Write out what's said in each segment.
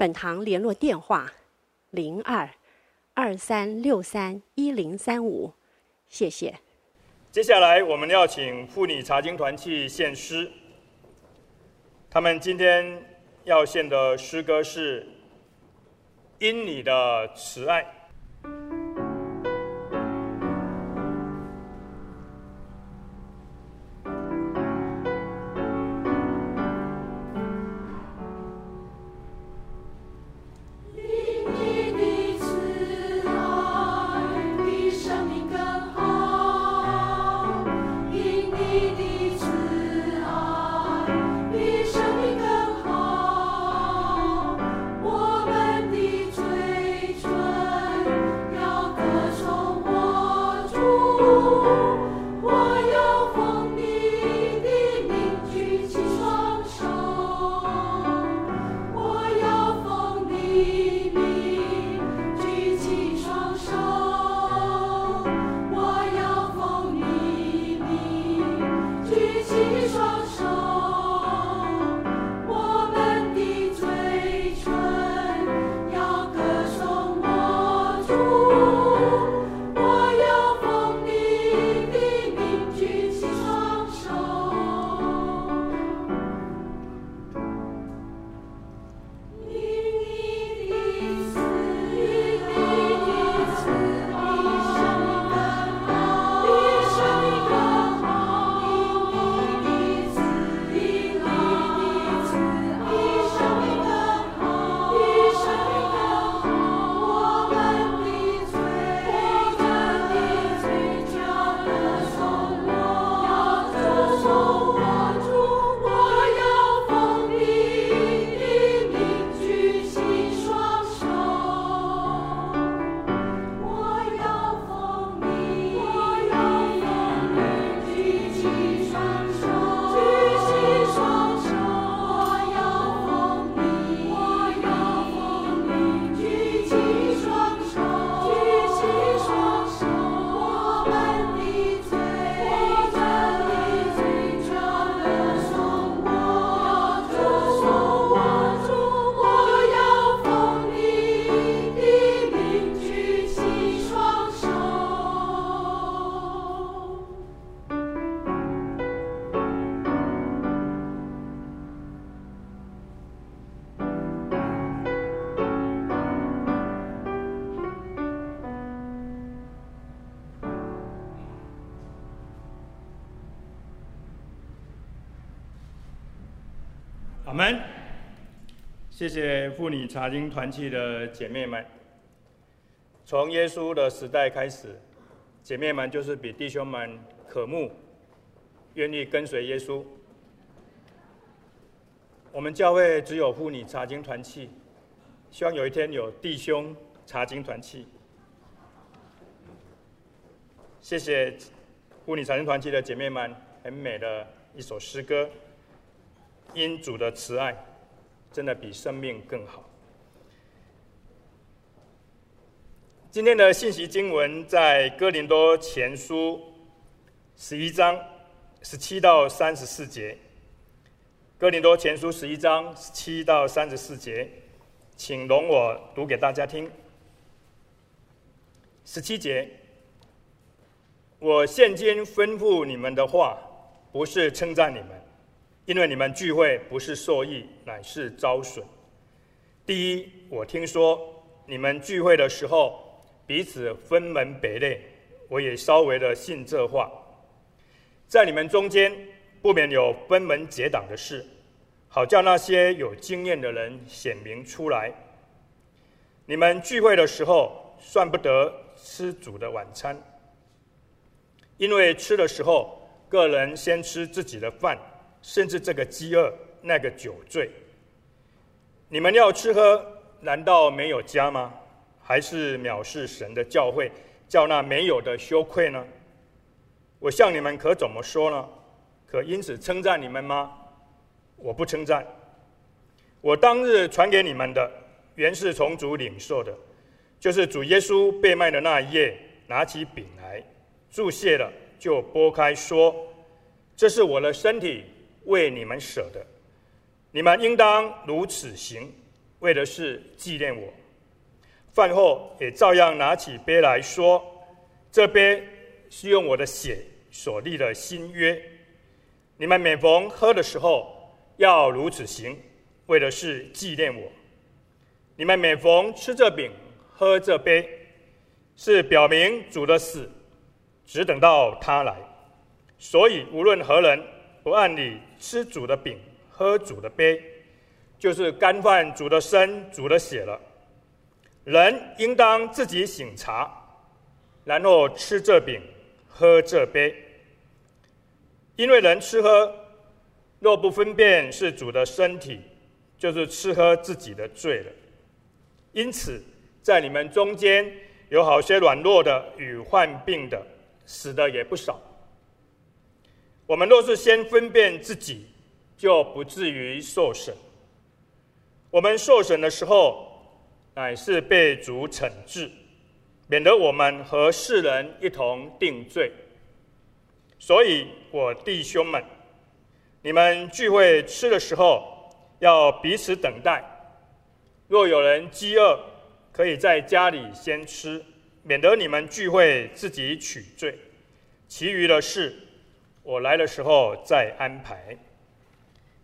本堂联络电话：零二二三六三一零三五，谢谢。接下来我们要请妇女查经团去献诗，他们今天要献的诗歌是《因你的慈爱》。谢谢妇女查经团契的姐妹们。从耶稣的时代开始，姐妹们就是比弟兄们渴慕，愿意跟随耶稣。我们教会只有妇女查经团契，希望有一天有弟兄查经团契。谢谢妇女查经团契的姐妹们，很美的一首诗歌。因主的慈爱，真的比生命更好。今天的信息经文在哥林多前书十一章十七到三十四节。哥林多前书十一章十七到三十四节，请容我读给大家听。十七节，我现今吩咐你们的话，不是称赞你们。因为你们聚会不是受益，乃是遭损。第一，我听说你们聚会的时候彼此分门别类，我也稍微的信这话。在你们中间不免有分门结党的事，好叫那些有经验的人显明出来。你们聚会的时候算不得吃主的晚餐，因为吃的时候个人先吃自己的饭。甚至这个饥饿，那个酒醉，你们要吃喝，难道没有家吗？还是藐视神的教诲，叫那没有的羞愧呢？我向你们可怎么说呢？可因此称赞你们吗？我不称赞。我当日传给你们的，原是从主领受的，就是主耶稣被卖的那一夜，拿起饼来，祝谢了，就擘开说：“这是我的身体，为你们舍的，你们应当如此行，为的是纪念我。”饭后也照样拿起杯来说：“这杯是用我的血所立的新约，你们每逢喝的时候，要如此行。”为的是纪念我，你们每逢吃这饼、喝这杯，是表明主的死，只等到他来。所以无论何人不按理吃主的饼、喝主的杯，就是干犯主的身、主的血了。人应当自己醒察，然后吃这饼、喝这杯。因为人吃喝，若不分辨是主的身体，就是吃喝自己的罪了。因此，在你们中间有好些软弱的与患病的，死的也不少。我们若是先分辨自己，就不至于受审。我们受审的时候，乃是被主惩治，免得我们和世人一同定罪。所以，我弟兄们，你们聚会吃的时候，要彼此等待。若有人饥饿，可以在家里先吃，免得你们聚会自己取罪。其余的事，我来的时候再安排。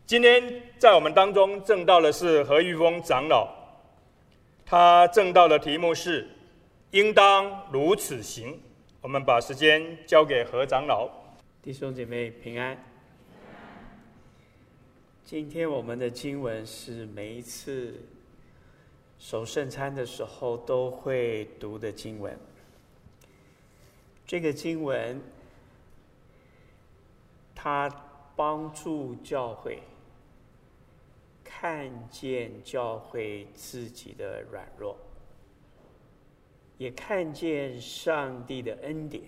今天在我们当中证道的是何玉峰长老，他证道的题目是“应当如此行”。我们把时间交给何长老。弟兄姐妹平安。今天我们的经文是每一次守圣餐的时候都会读的经文。这个经文，他帮助教会看见教会自己的软弱，也看见上帝的恩典，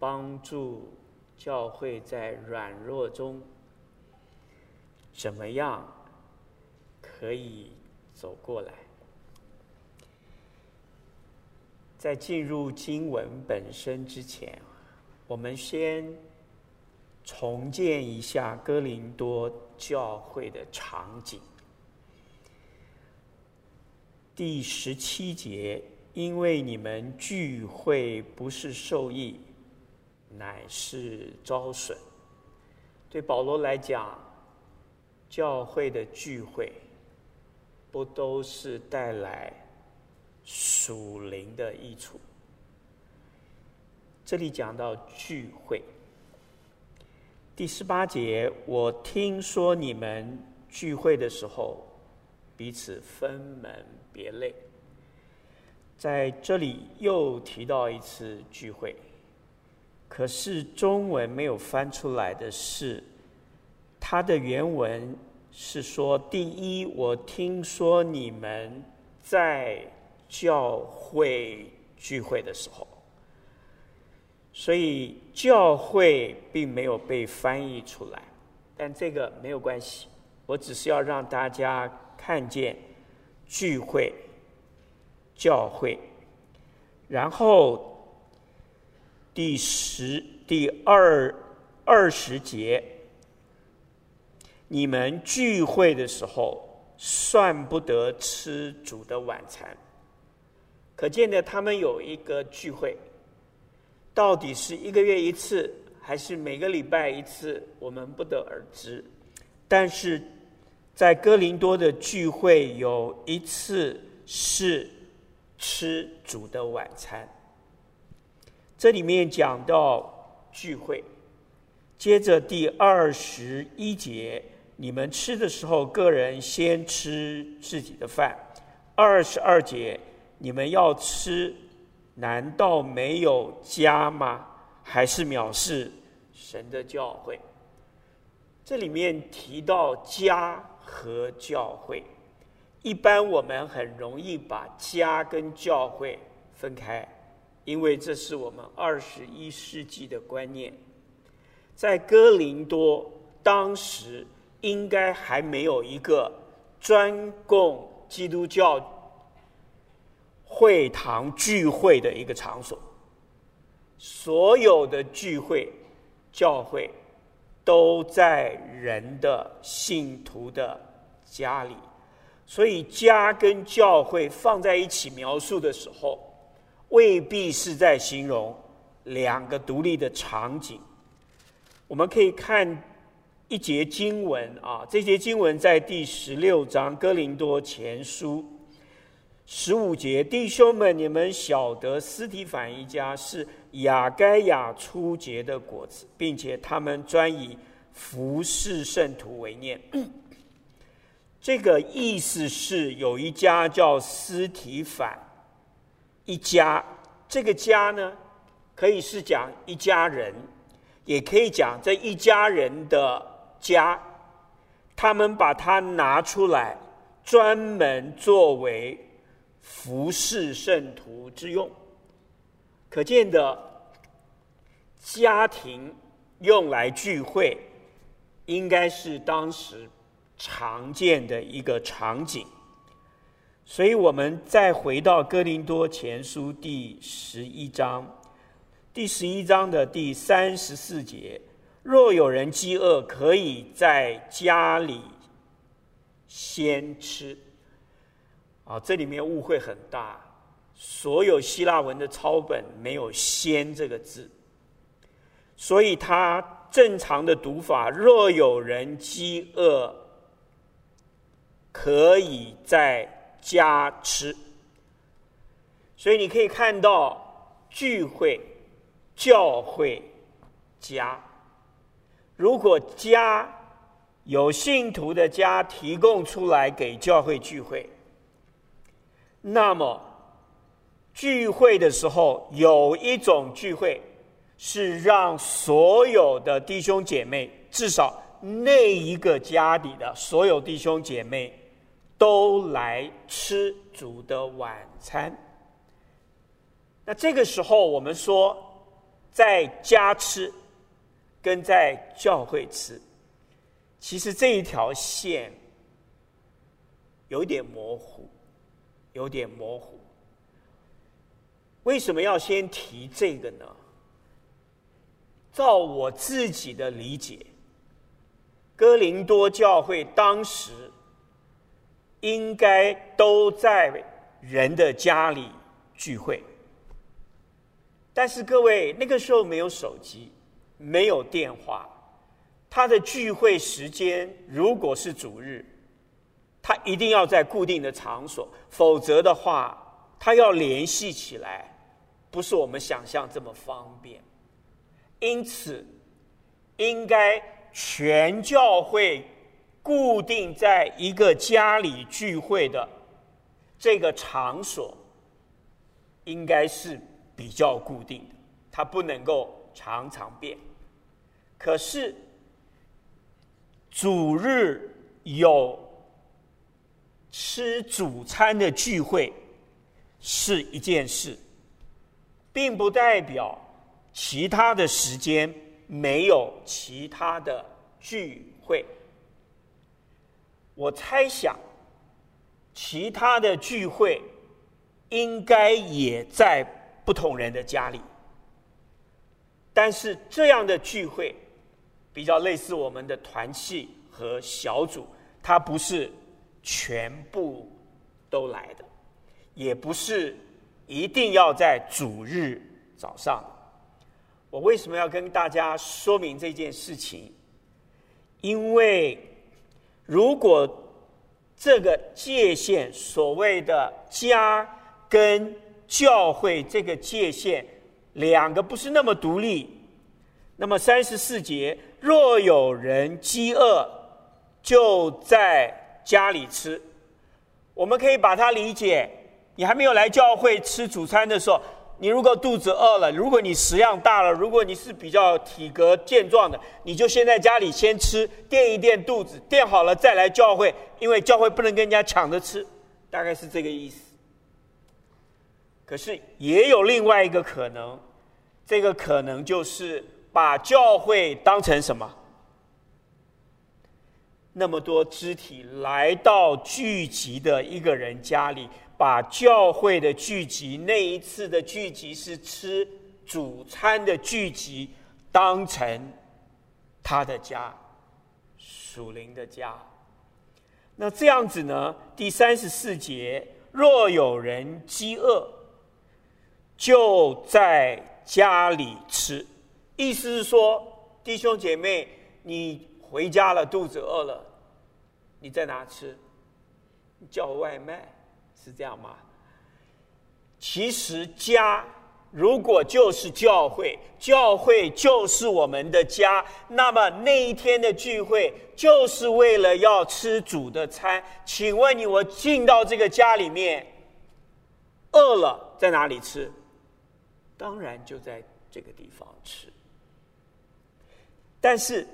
帮助教会在软弱中。怎么样可以走过来？在进入经文本身之前，我们先重建一下哥林多教会的场景。第十七节，因为你们聚会不是受益，乃是遭损。对保罗来讲，教会的聚会，不都是带来属灵的益处？这里讲到聚会，第十八节，我听说你们聚会的时候，彼此分门别类。在这里又提到一次聚会，可是中文没有翻出来的是。它的原文是说：“第一，我听说你们在教会聚会的时候，所以教会并没有被翻译出来，但这个没有关系，我只是要让大家看见聚会、教会。然后第十、第二二十节。”你们聚会的时候，算不得吃主的晚餐。可见的，他们有一个聚会，到底是一个月一次，还是每个礼拜一次，我们不得而知。但是在哥林多的聚会，有一次是吃主的晚餐。这里面讲到聚会，接着第二十一节。你们吃的时候，个人先吃自己的饭。二十二节，你们要吃，难道没有家吗？还是藐视神的教会？这里面提到家和教会，一般我们很容易把家跟教会分开，因为这是我们二十一世纪的观念。在哥林多，当时应该还没有一个专供基督教会堂聚会的一个场所，所有的聚会教会都在人的信徒的家里。所以，家跟教会放在一起描述的时候，未必是在形容两个独立的场景。我们可以看一节经文啊，这节经文在第十六章《哥林多前书》十五节：“弟兄们，你们晓得斯提反一家是亚该亚初结的果子，并且他们专以服侍圣徒为念。”这个意思是有一家叫斯提反一家，这个家呢，可以是讲一家人，也可以讲这一家人的家，他们把它拿出来，专门作为服侍圣徒之用。可见的家庭用来聚会，应该是当时。常见的一个场景，所以我们再回到哥林多前书第十一章，第十一章的第三十四节：若有人饥饿，可以在家里先吃。啊，这里面误会很大，所有希腊文的抄本没有“先”这个字，所以它正常的读法：若有人饥饿。可以在家吃，所以你可以看到聚会、教会、家。如果家有信徒的家提供出来给教会聚会，那么聚会的时候有一种聚会是让所有的弟兄姐妹，至少那一个家里的所有弟兄姐妹。都来吃主的晚餐。那这个时候，我们说在家吃跟在教会吃，其实这一条线有点模糊，有点模糊。为什么要先提这个呢？照我自己的理解，哥林多教会当时。应该都在人的家里聚会，但是各位那个时候没有手机，没有电话，他的聚会时间如果是主日，他一定要在固定的场所，否则的话，他要联系起来，不是我们想象这么方便。因此，应该全教会。固定在一个家里聚会的这个场所，应该是比较固定的，它不能够常常变。可是主日有吃主餐的聚会是一件事，并不代表其他的时间没有其他的聚会。我猜想，其他的聚会应该也在不同人的家里，但是这样的聚会比较类似我们的团契和小组，它不是全部都来的，也不是一定要在主日早上。我为什么要跟大家说明这件事情？因为。如果这个界限，所谓的家跟教会这个界限，两个不是那么独立，那么三十四节，若有人饥饿，就在家里吃。我们可以把它理解，你还没有来教会吃主餐的时候。你如果肚子饿了，如果你食量大了，如果你是比较体格健壮的，你就先在家里先吃，垫一垫肚子，垫好了再来教会，因为教会不能跟人家抢着吃，大概是这个意思。可是也有另外一个可能，这个可能就是把教会当成什么？那么多肢体来到聚集的一个人家里，把教会的聚集，那一次的聚集是吃主餐的聚集，当成他的家，属灵的家。那这样子呢？第三十四节，若有人饥饿，就在家里吃。意思是说，弟兄姐妹，你回家了，肚子饿了，你在哪吃？叫外卖是这样吗？其实家。如果就是教会，教会就是我们的家，那么那一天的聚会就是为了要吃主的餐。请问你，我进到这个家里面，饿了在哪里吃？当然就在这个地方吃。但是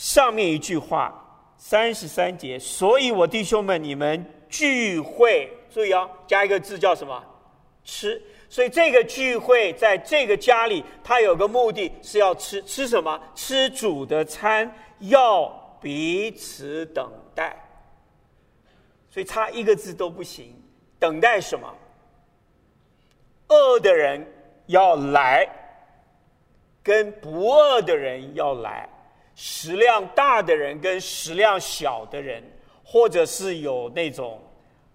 上面一句话，三十三节，所以我弟兄们，你们聚会，注意哦，加一个字叫什么？吃。所以这个聚会在这个家里，他有个目的是要吃吃什么？吃主的餐，要彼此等待。所以差一个字都不行，等待什么？饿的人要来，跟不饿的人要来，食量大的人跟食量小的人，或者是有那种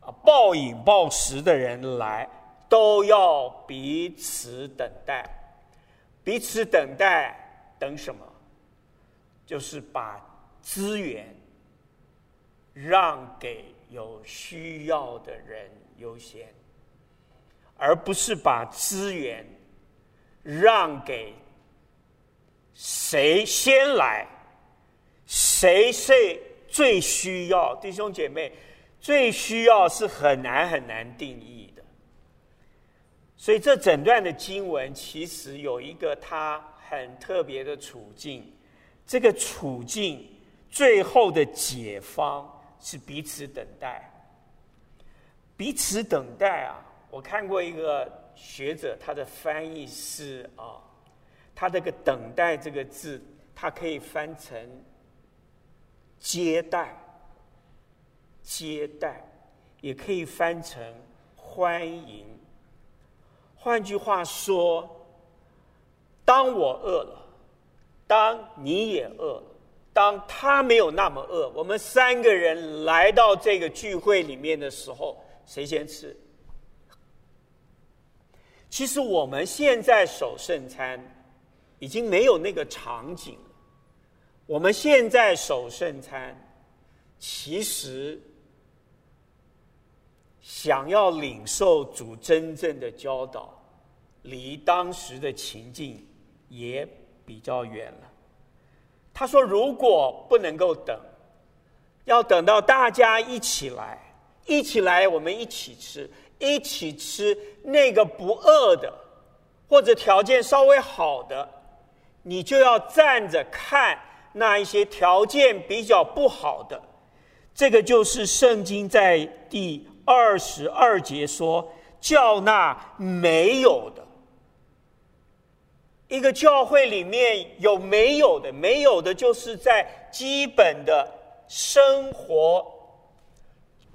啊暴饮暴食的人来。都要彼此等待，彼此等待，等什么？就是把资源让给有需要的人优先，而不是把资源让给谁先来，谁是最需要。弟兄姐妹，最需要是很难很难定义的。所以这整段的经文其实有一个它很特别的处境，这个处境最后的解方是彼此等待。彼此等待啊，我看过一个学者，他的翻译是啊，他这个“等待”这个字，它可以翻成接待，接待，也可以翻成欢迎。换句话说，当我饿了，当你也饿了，当他没有那么饿，我们三个人来到这个聚会里面的时候，谁先吃？其实我们现在守圣餐，已经没有那个场景。我们现在守圣餐，其实。想要领受主真正的教导，离当时的情境也比较远了。他说：“如果不能够等，要等到大家一起来，一起来，我们一起吃，一起吃那个不饿的，或者条件稍微好的，你就要站着看那一些条件比较不好的。这个就是圣经在第。”二十二节说：“叫那没有的，一个教会里面有没有的？没有的，就是在基本的生活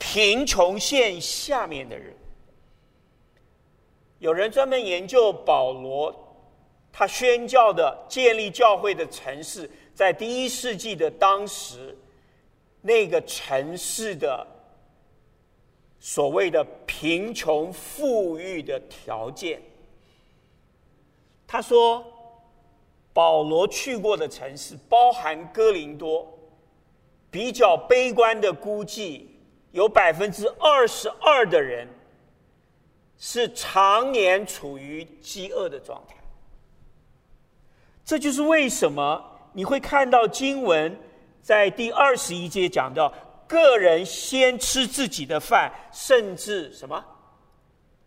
贫穷线下面的人。有人专门研究保罗，他宣教的建立教会的城市，在第一世纪的当时，那个城市的。”所谓的贫穷富裕的条件，他说，保罗去过的城市包含哥林多，比较悲观的估计，有百分之二十二的人是常年处于饥饿的状态。这就是为什么你会看到经文在第二十一节讲到。个人先吃自己的饭，甚至什么？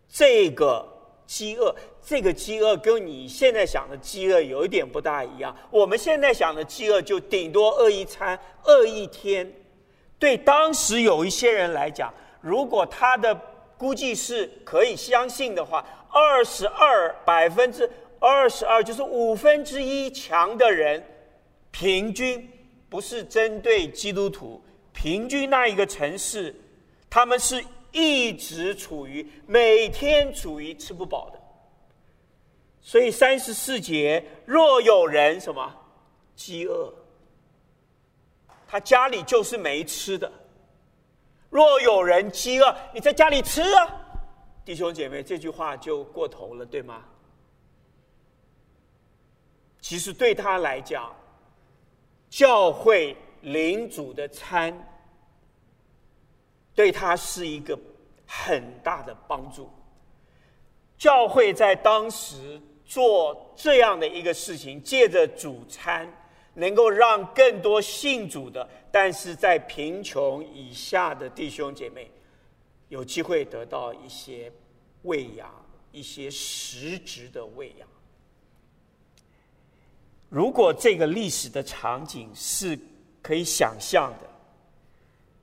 这个饥饿，这个饥饿跟你现在想的饥饿有一点不大一样。我们现在想的饥饿，就顶多饿一餐，饿一天。对当时有一些人来讲，如果他的估计是可以相信的话，二十二百分之二十二就是五分之一强的人，平均不是针对基督徒，平均那一个城市，他们是一直处于每天处于吃不饱的。所以三十四节，若有人什么饥饿，他家里就是没吃的。若有人饥饿，你在家里吃啊，弟兄姐妹，这句话就过头了，对吗？其实对他来讲，教会领主的餐，对他是一个很大的帮助。教会在当时。做这样的一个事情，借着主餐，能够让更多信主的，但是在贫穷以下的弟兄姐妹，有机会得到一些喂养，一些实质的喂养。如果这个历史的场景是可以想象的，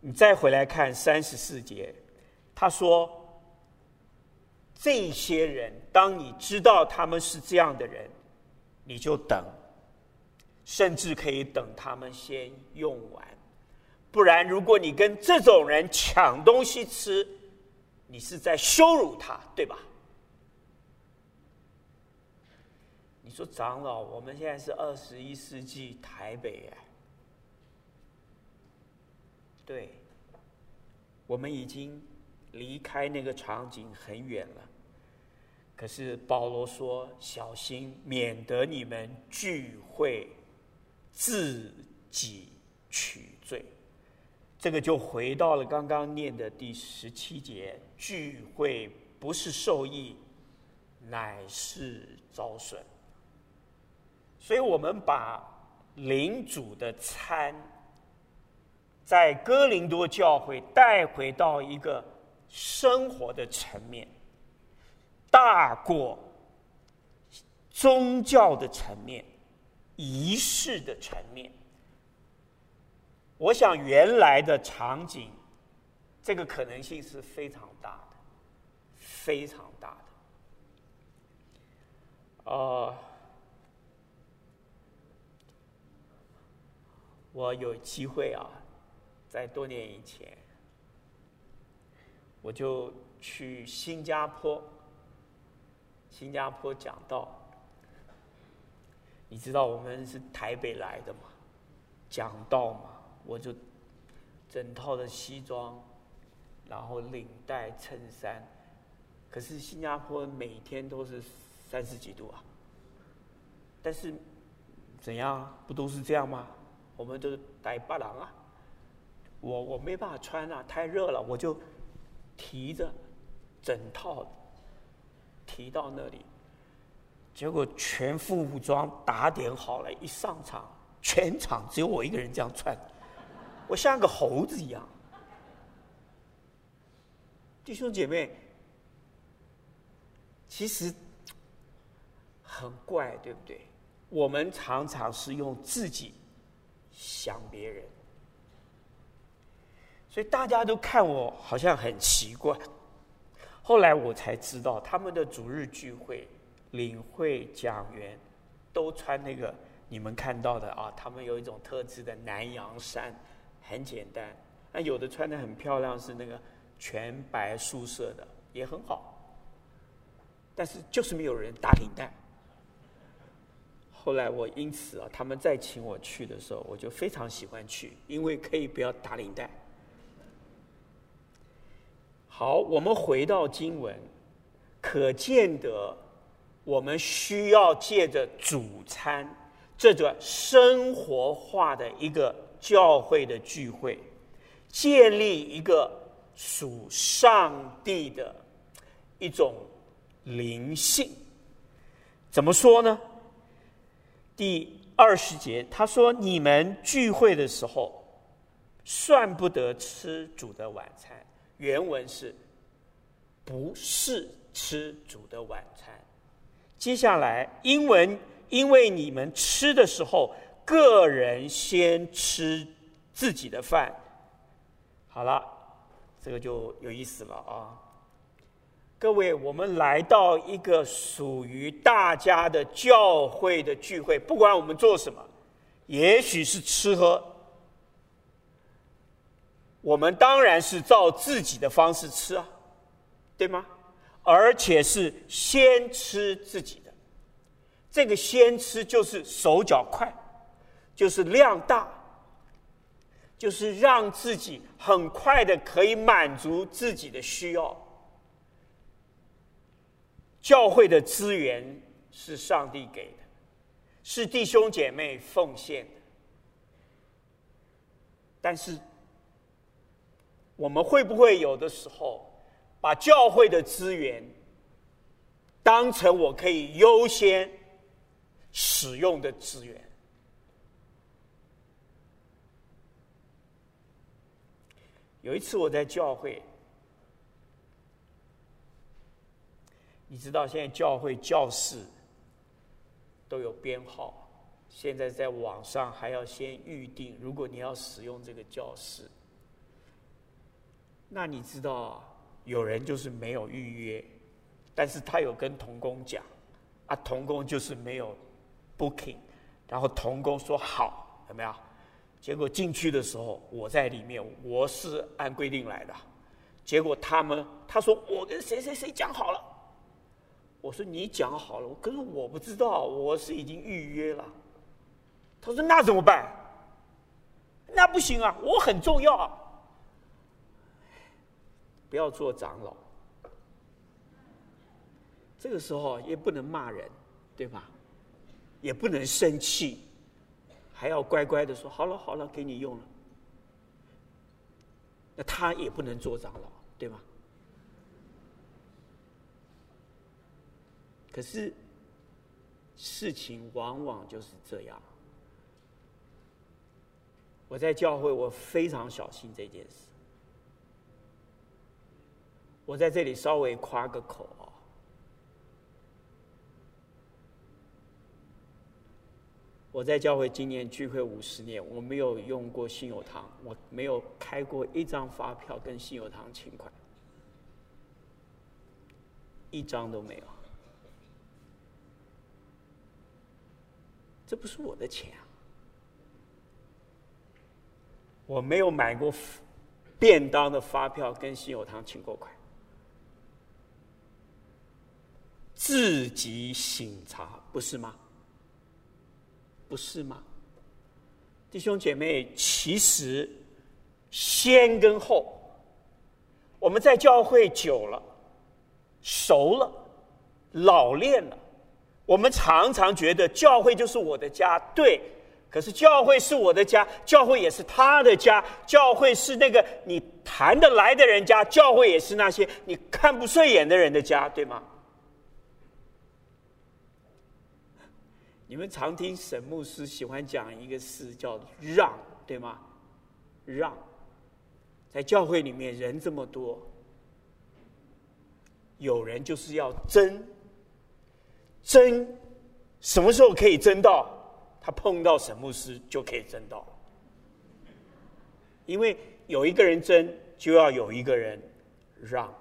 你再回来看三十四节，他说。这些人，当你知道他们是这样的人，你就等，甚至可以等他们先用完。不然，如果你跟这种人抢东西吃，你是在羞辱他，对吧？说长老，我们现在是二十一世纪台北哎，对，我们已经离开那个场景很远了。可是保罗说：“小心，免得你们聚会自己取罪。”这个就回到了刚刚念的第十七节：“聚会不是受益，乃是遭损。”所以，我们把领主的餐在哥林多教会带回到一个生活的层面。大过宗教的层面、仪式的层面，我想原来的场景，这个可能性是非常大的，非常大的。呃，我有机会啊，在多年以前，我就去新加坡。新加坡讲道，你知道我们是台北来的嘛？讲道嘛，我就整套的西装，然后领带、衬衫。可是新加坡每天都是三十几度啊。但是怎样？不都是这样吗？我们都是带巴郎啊。我我没办法穿啊，太热了，我就提着整套。提到那里，结果全副武装打点好了，一上场，全场只有我一个人这样穿，我像个猴子一样。弟兄姐妹，其实很怪，对不对？我们常常是用自己想别人，所以大家都看我好像很奇怪。后来我才知道，他们的主日聚会、领会讲员都穿那个你们看到的啊，他们有一种特制的南洋衫，很简单。那有的穿的很漂亮，是那个全白素色的，也很好。但是就是没有人打领带。后来我因此啊，他们再请我去的时候，我就非常喜欢去，因为可以不要打领带。好，我们回到经文，可见得我们需要借着主餐这个生活化的一个教会的聚会，建立一个属上帝的一种灵性。怎么说呢？第二十节他说：“你们聚会的时候，算不得吃主的晚餐。”原文是，不是吃主的晚餐。接下来，英文因为你们吃的时候，个人先吃自己的饭。好了，这个就有意思了啊！各位，我们来到一个属于大家的教会的聚会，不管我们做什么，也许是吃喝，我们当然是照自己的方式吃啊，对吗？而且是先吃自己的，这个先吃就是手脚快，就是量大，就是让自己很快的可以满足自己的需要。教会的资源是上帝给的，是弟兄姐妹奉献的，但是我们会不会有的时候，把教会的资源当成我可以优先使用的资源。有一次我在教会，你知道现在教会教室都有编号，现在在网上还要先预定，如果你要使用这个教室，那你知道？有人就是没有预约，但是他有跟童工讲，啊，童工就是没有 booking，然后童工说好，有没有？结果进去的时候，我在里面，我是按规定来的，结果他们他说我跟谁谁谁讲好了，我说你讲好了，可是我不知道，我是已经预约了，他说那怎么办？那不行啊，我很重要啊。不要做长老，这个时候也不能骂人，对吧？也不能生气，还要乖乖的说好了好了，给你用了。那他也不能做长老，对吗？可是事情往往就是这样。我在教会，我非常小心这件事。我在这里稍微夸个口啊！我在教会今年聚会五十年，我没有用过信友堂，我没有开过一张发票跟信友堂请款，一张都没有。这不是我的钱啊！我没有买过便当的发票跟信友堂请过款。自己醒茶，不是吗？不是吗？弟兄姐妹，其实先跟后，我们在教会久了、熟了、老练了，我们常常觉得教会就是我的家。对，可是教会是我的家，教会也是他的家。教会是那个你谈得来的人家，教会也是那些你看不顺眼的人的家，对吗？你们常听沈牧师喜欢讲一个事，叫“让”，对吗？让，在教会里面人这么多，有人就是要争，争，什么时候可以争到？他碰到沈牧师就可以争到，因为有一个人争，就要有一个人让。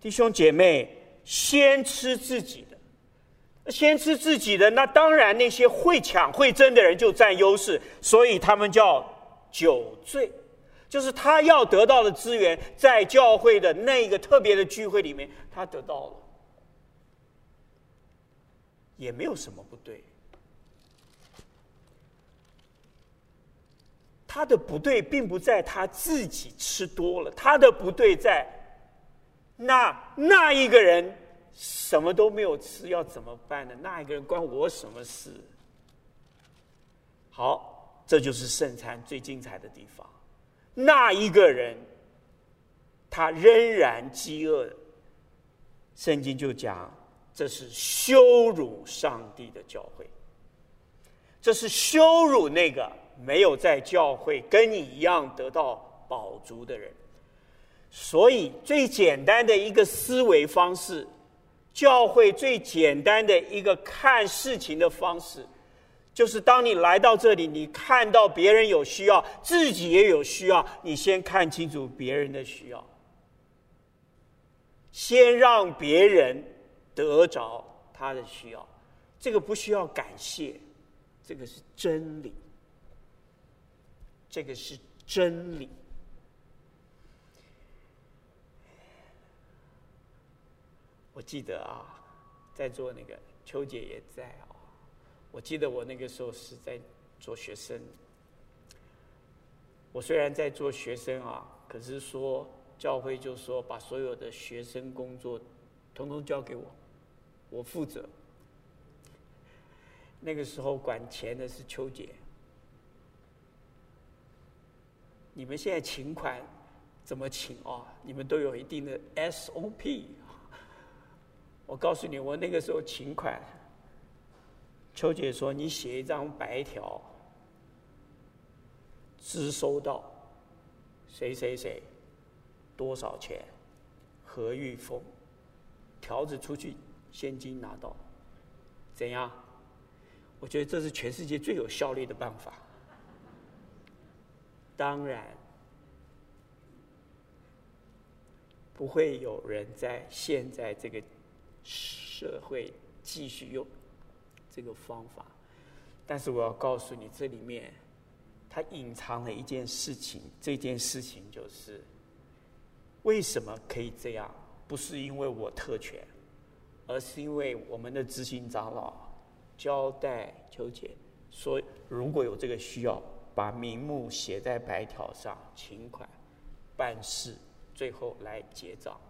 弟兄姐妹，先吃自己的。先吃自己的，那当然那些会抢会争的人就占优势，所以他们叫酒醉，就是他要得到的资源，在教会的那个特别的聚会里面，他得到了，也没有什么不对。他的不对并不在他自己吃多了，他的不对在那那一个人。什么都没有吃，要怎么办呢？那一个人关我什么事？好，这就是圣餐最精彩的地方。那一个人，他仍然饥饿。圣经就讲，这是羞辱上帝的教会，这是羞辱那个没有在教会跟你一样得到宝足的人。所以，最简单的一个思维方式。教会最简单的一个看事情的方式，就是当你来到这里，你看到别人有需要，自己也有需要，你先看清楚别人的需要，先让别人得着他的需要，这个不需要感谢，这个是真理，这个是真理。我记得啊，在座那个秋姐也在啊。我记得我那个时候是在做学生。我虽然在做学生啊，可是说教会就说把所有的学生工作统统交给我，我负责。那个时候管钱的是秋姐。你们现在请款怎么请啊？你们都有一定的 SOP。我告诉你，我那个时候请款，秋姐说：“你写一张白条，支收到谁谁谁多少钱，何玉峰，条子出去，现金拿到，怎样？我觉得这是全世界最有效率的办法。当然，不会有人在现在这个。”社会继续用这个方法，但是我要告诉你，这里面它隐藏了一件事情。这件事情就是为什么可以这样？不是因为我特权，而是因为我们的执行长老交代秋姐说，如果有这个需要，把名目写在白条上，请款办事，最后来结账。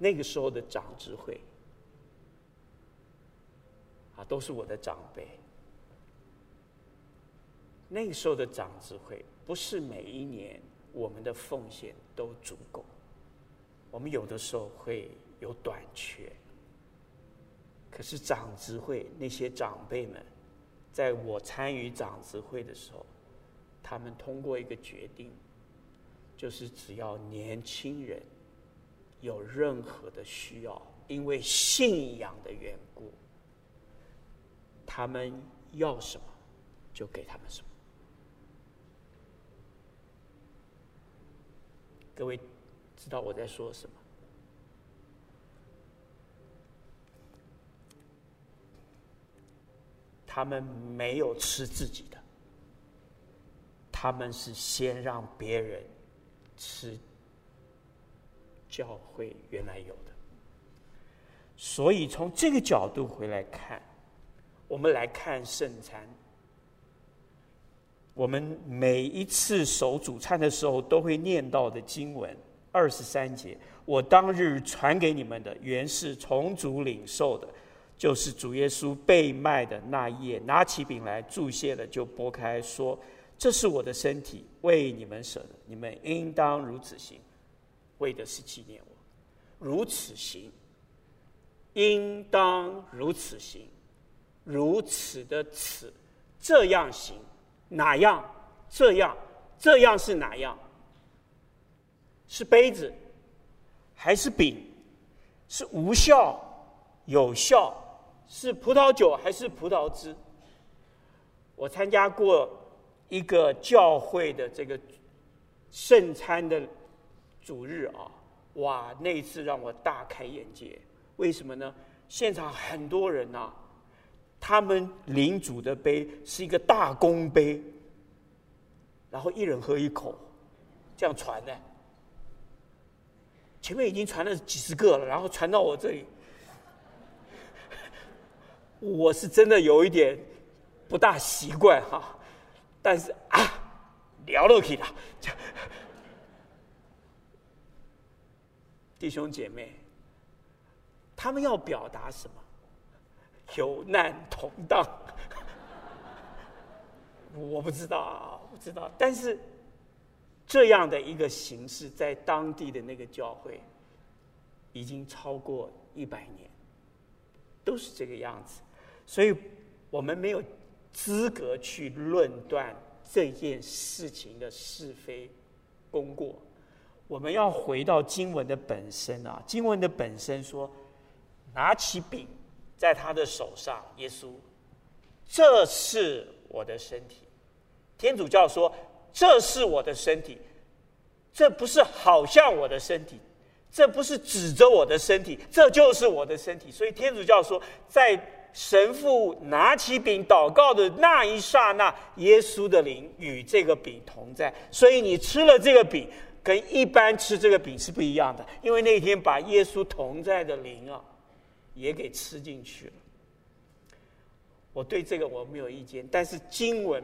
那个时候的长智慧啊，都是我的长辈。那个时候的长智慧，不是每一年我们的奉献都足够，我们有的时候会有短缺。可是长执会那些长辈们，在我参与长执会的时候，他们通过一个决定，就是只要年轻人。有任何的需要，因为信仰的缘故，他们要什么就给他们什么。各位知道我在说什么？他们没有吃自己的，他们是先让别人吃。教会原来有的，所以从这个角度回来看，我们来看圣餐。我们每一次守主餐的时候，都会念到的经文二十三节：“我当日传给你们的，原是从主领受的，就是主耶稣被卖的那一夜，拿起饼来，祝谢了，就擘开，说：这是我的身体，为你们舍的，你们应当如此行。”为的是纪念我，如此行，应当如此行，如此的此，这样行，哪样？这样，这样是哪样？是杯子，还是饼？是无效，有效？是葡萄酒还是葡萄汁？我参加过一个教会的这个圣餐的。主日啊，哇！那一次让我大开眼界。为什么呢？现场很多人呐、他们领主的杯是一个大公杯，然后一人喝一口，这样传的。前面已经传了几十个了，然后传到我这里，我是真的有一点不大习惯哈。但是啊，聊了可以的。弟兄姐妹，他们要表达什么？有难同当。我不知道，不知道。但是这样的一个形式，在当地的那个教会，已经超过一百年，都是这个样子。所以，我们没有资格去论断这件事情的是非功过。我们要回到经文的本身啊，经文的本身说，拿起饼，在他的手上，耶稣，这是我的身体。天主教说，这是我的身体，这不是好像我的身体，这不是指着我的身体，这就是我的身体。所以天主教说，在神父拿起饼祷告的那一刹那，耶稣的灵与这个饼同在。所以你吃了这个饼，跟一般吃这个饼是不一样的，因为那天把耶稣同在的灵啊。也给吃进去了。我对这个我没有意见，但是经文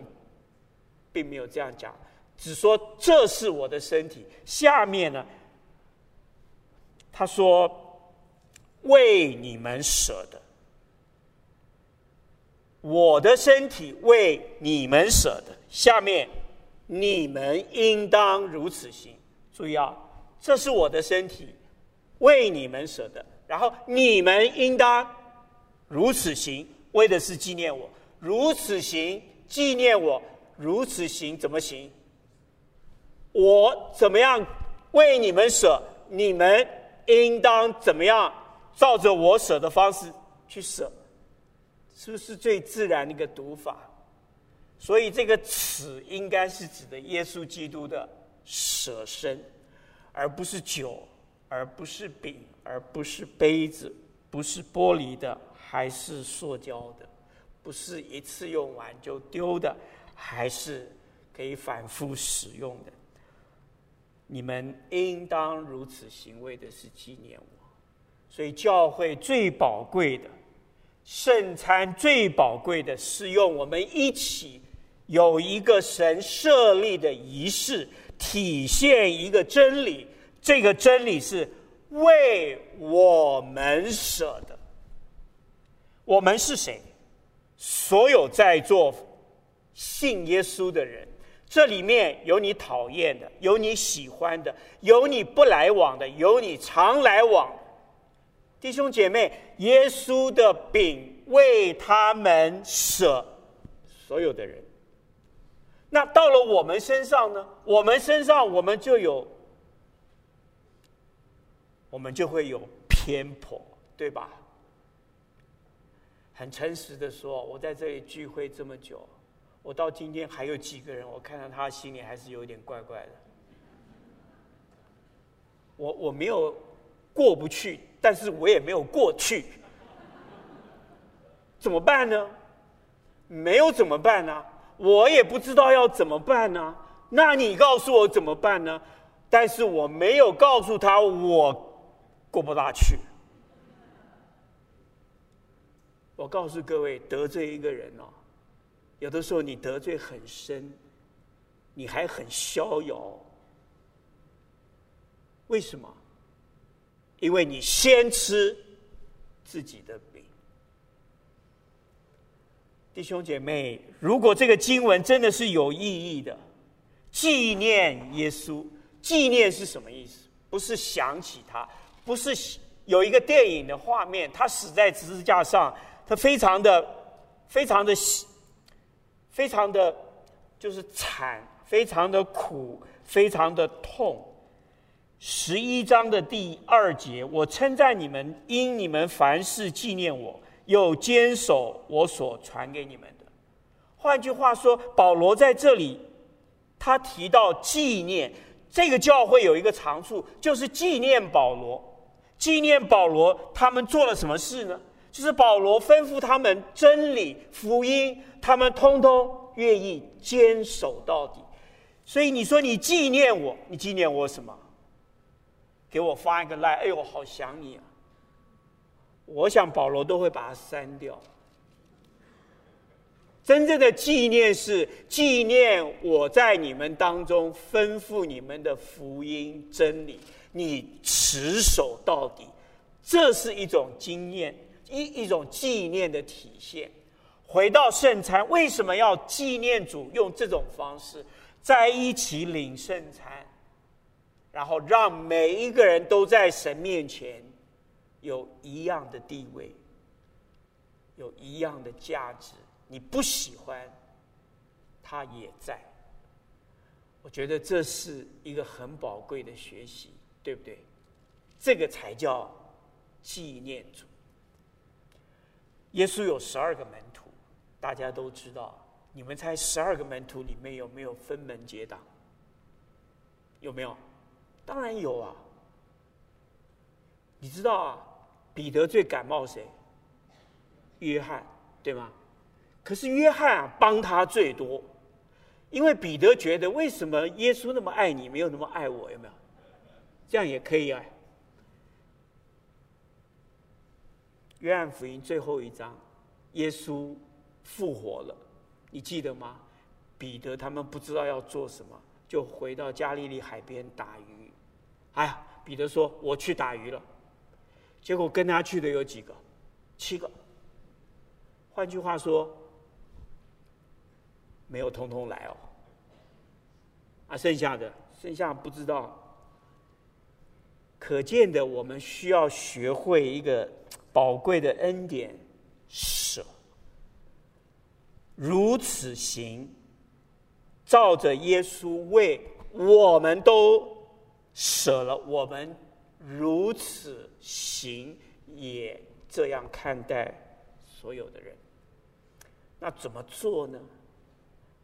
并没有这样讲，只说这是我的身体。下面呢，他说为你们舍的，我的身体为你们舍的。下面你们应当如此行。注意啊，这是我的身体，为你们舍的。然后你们应当如此行，为的是纪念我。如此行，纪念我。如此行，怎么行？我怎么样为你们舍？你们应当怎么样照着我舍的方式去舍？是不是最自然的一个读法？所以这个“此”应该是指的耶稣基督的舍身，而不是酒，而不是饼。而不是杯子，不是玻璃的，还是塑胶的；不是一次用完就丢的，还是可以反复使用的。你们应当如此行，为的是纪念我。所以，教会最宝贵的圣餐，最宝贵的是用我们一起有一个神设立的仪式，体现一个真理。这个真理是。为我们舍的，我们是谁？所有在座信耶稣的人，这里面有你讨厌的，有你喜欢的，有你不来往的，有你常来往。弟兄姐妹，耶稣的饼为他们舍所有的人。那到了我们身上呢？我们身上，我们就有。我们就会有偏颇，对吧？很诚实的说，我在这里聚会这么久，我到今天还有几个人，我看到他心里还是有点怪怪的。我我没有过不去，但是我也没有过去，怎么办呢？没有怎么办呢？我也不知道要怎么办呢。那你告诉我怎么办呢？但是我没有告诉他我。过不大去。我告诉各位，得罪一个人哦，有的时候你得罪很深，你还很逍遥。为什么？因为你先吃自己的饼。弟兄姐妹，如果这个经文真的是有意义的，纪念耶稣，纪念是什么意思？不是想起他。不是有一个电影的画面，他死在十字架上，他非常的、非常的、非常的，就是惨，非常的苦，非常的痛。十一章的第二节，我称赞你们，因你们凡事纪念我，又坚守我所传给你们的。换句话说，保罗在这里，他提到纪念，这个教会有一个长处，就是纪念保罗。纪念保罗，他们做了什么事呢？就是保罗吩咐他们真理、福音，他们通通愿意坚守到底。所以你说你纪念我，你纪念我什么？给我发一个赖，哎呦，好想你啊！我想保罗都会把它删掉。真正的纪念是纪念我在你们当中吩咐你们的福音真理。你持守到底，这是一种经验，一一种纪念的体现。回到圣餐，为什么要纪念主？用这种方式在一起领圣餐，然后让每一个人都在神面前有一样的地位，有一样的价值。你不喜欢，他也在。我觉得这是一个很宝贵的学习，对不对？这个才叫纪念主。耶稣有十二个门徒，大家都知道。你们猜十二个门徒里面有没有分门结党？有没有？当然有啊。你知道啊，彼得最感冒谁？约翰，对吗？可是约翰啊，帮他最多，因为彼得觉得，为什么耶稣那么爱你，没有那么爱我？有没有？这样也可以啊。约翰福音最后一章，耶稣复活了。你记得吗？彼得他们不知道要做什么，就回到加利利海边打鱼。哎呀，彼得说：“我去打鱼了。”结果跟他去的有几个？七个。换句话说，没有通通来哦。啊，剩下的，剩下不知道。可见的，我们需要学会一个宝贵的恩典。舍如此行，照着耶稣为我们都舍了，我们如此行，也这样看待所有的人。那怎么做呢？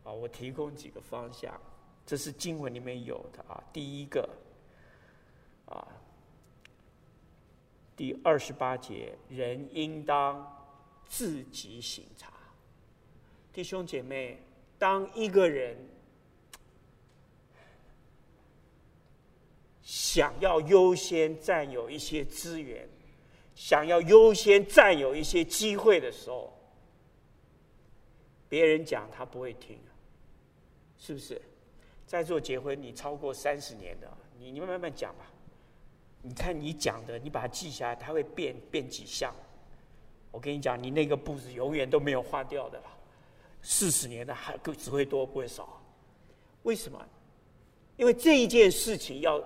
啊，我提供几个方向，这是经文里面有的啊。第一个，啊，第二十八节，人应当自己省察。弟兄姐妹，当一个人想要优先占有一些资源，想要优先占有一些机会的时候，别人讲他不会听，是不是？在座结婚你超过三十年的，你你们慢慢讲吧。你看你讲的，你把它记下来，它会变变几项。我跟你讲，你那个步子永远都没有划掉的了。四十年的还只会多不会少，为什么？因为这一件事情要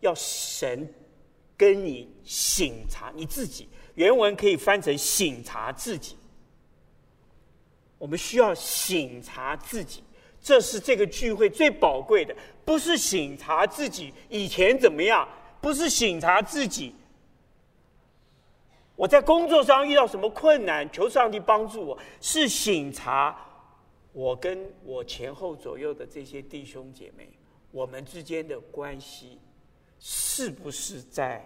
要神跟你省察你自己，原文可以翻成省察自己。我们需要省察自己，这是这个聚会最宝贵的，不是省察自己以前怎么样，不是省察自己我在工作上遇到什么困难，求上帝帮助我，是省察。我跟我前后左右的这些弟兄姐妹，我们之间的关系，是不是在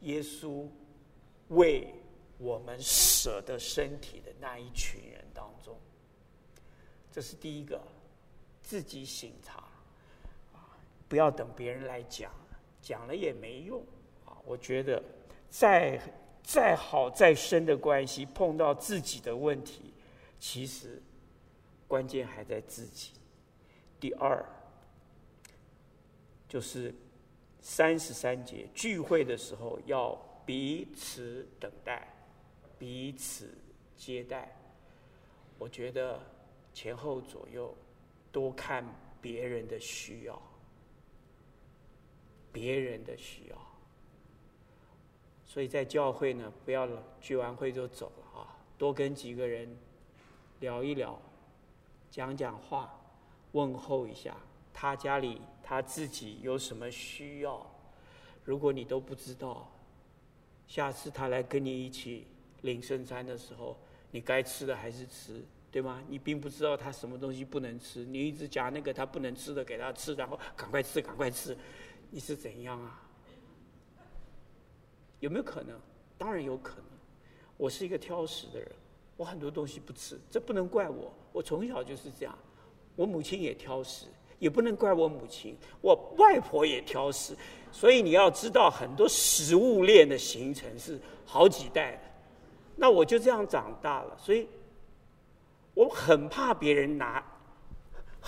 耶稣为我们舍的身体的那一群人当中？这是第一个，自己省察，不要等别人来讲，讲了也没用啊。我觉得再再好再深的关系，碰到自己的问题，其实。关键还在自己。第二，就是三十三节聚会的时候要彼此等待，彼此接待。我觉得前后左右多看别人的需要，别人的需要。所以在教会呢，不要聚完会就走了啊，多跟几个人聊一聊。讲讲话，问候一下他家里他自己有什么需要。如果你都不知道，下次他来跟你一起领圣餐的时候，你该吃的还是吃，对吗？你并不知道他什么东西不能吃，你一直夹那个他不能吃的给他吃，然后赶快吃，赶快吃，你是怎样啊？有没有可能？当然有可能。我是一个挑食的人。我很多东西不吃，这不能怪我。我从小就是这样，我母亲也挑食，也不能怪我母亲。我外婆也挑食，所以你要知道，很多食物链的形成是好几代的。那我就这样长大了，所以我很怕别人拿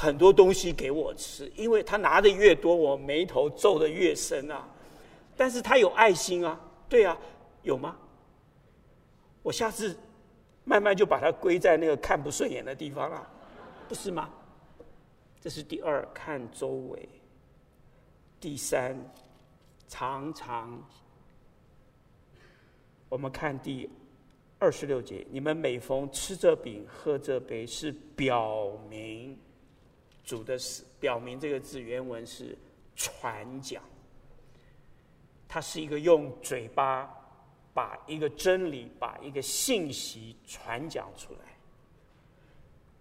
很多东西给我吃，因为他拿的越多，我眉头皱得越深啊。但是他有爱心啊，对啊，有吗？我下次。慢慢就把它归在那个看不顺眼的地方了，不是吗？这是第二，看周围。第三，常常。我们看第二十六节，你们每逢吃这饼、喝这杯，是表明主的是，表明这个字原文是传讲。它是一个用嘴巴把一个真理、把一个信息传讲出来。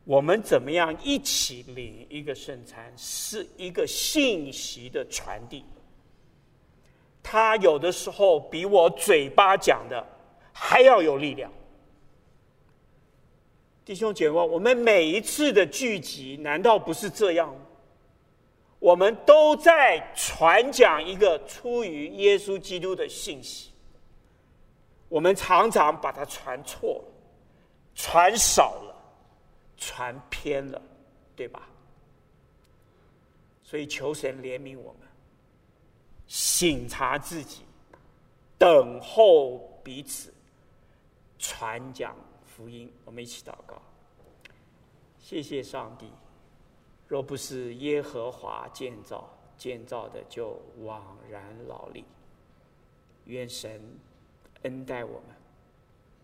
我们怎么样一起领一个圣餐，是一个信息的传递。它有的时候比我嘴巴讲的还要有力量。弟兄姐妹，我们每一次的聚集，难道不是这样？我们都在传讲一个出于耶稣基督的信息。我们常常把它传错了，传少了。传偏了，对吧？所以求神怜悯我们，省察自己，等候彼此，传讲福音。我们一起祷告，谢谢上帝。若不是耶和华建造，建造的就枉然劳力。愿神恩待我们，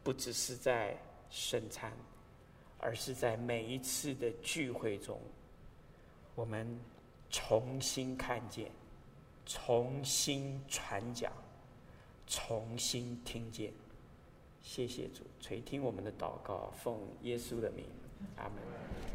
不只是在圣餐。而是在每一次的聚会中，我们重新看见、重新传讲、重新听见。谢谢主垂听我们的祷告，奉耶稣的名，阿门。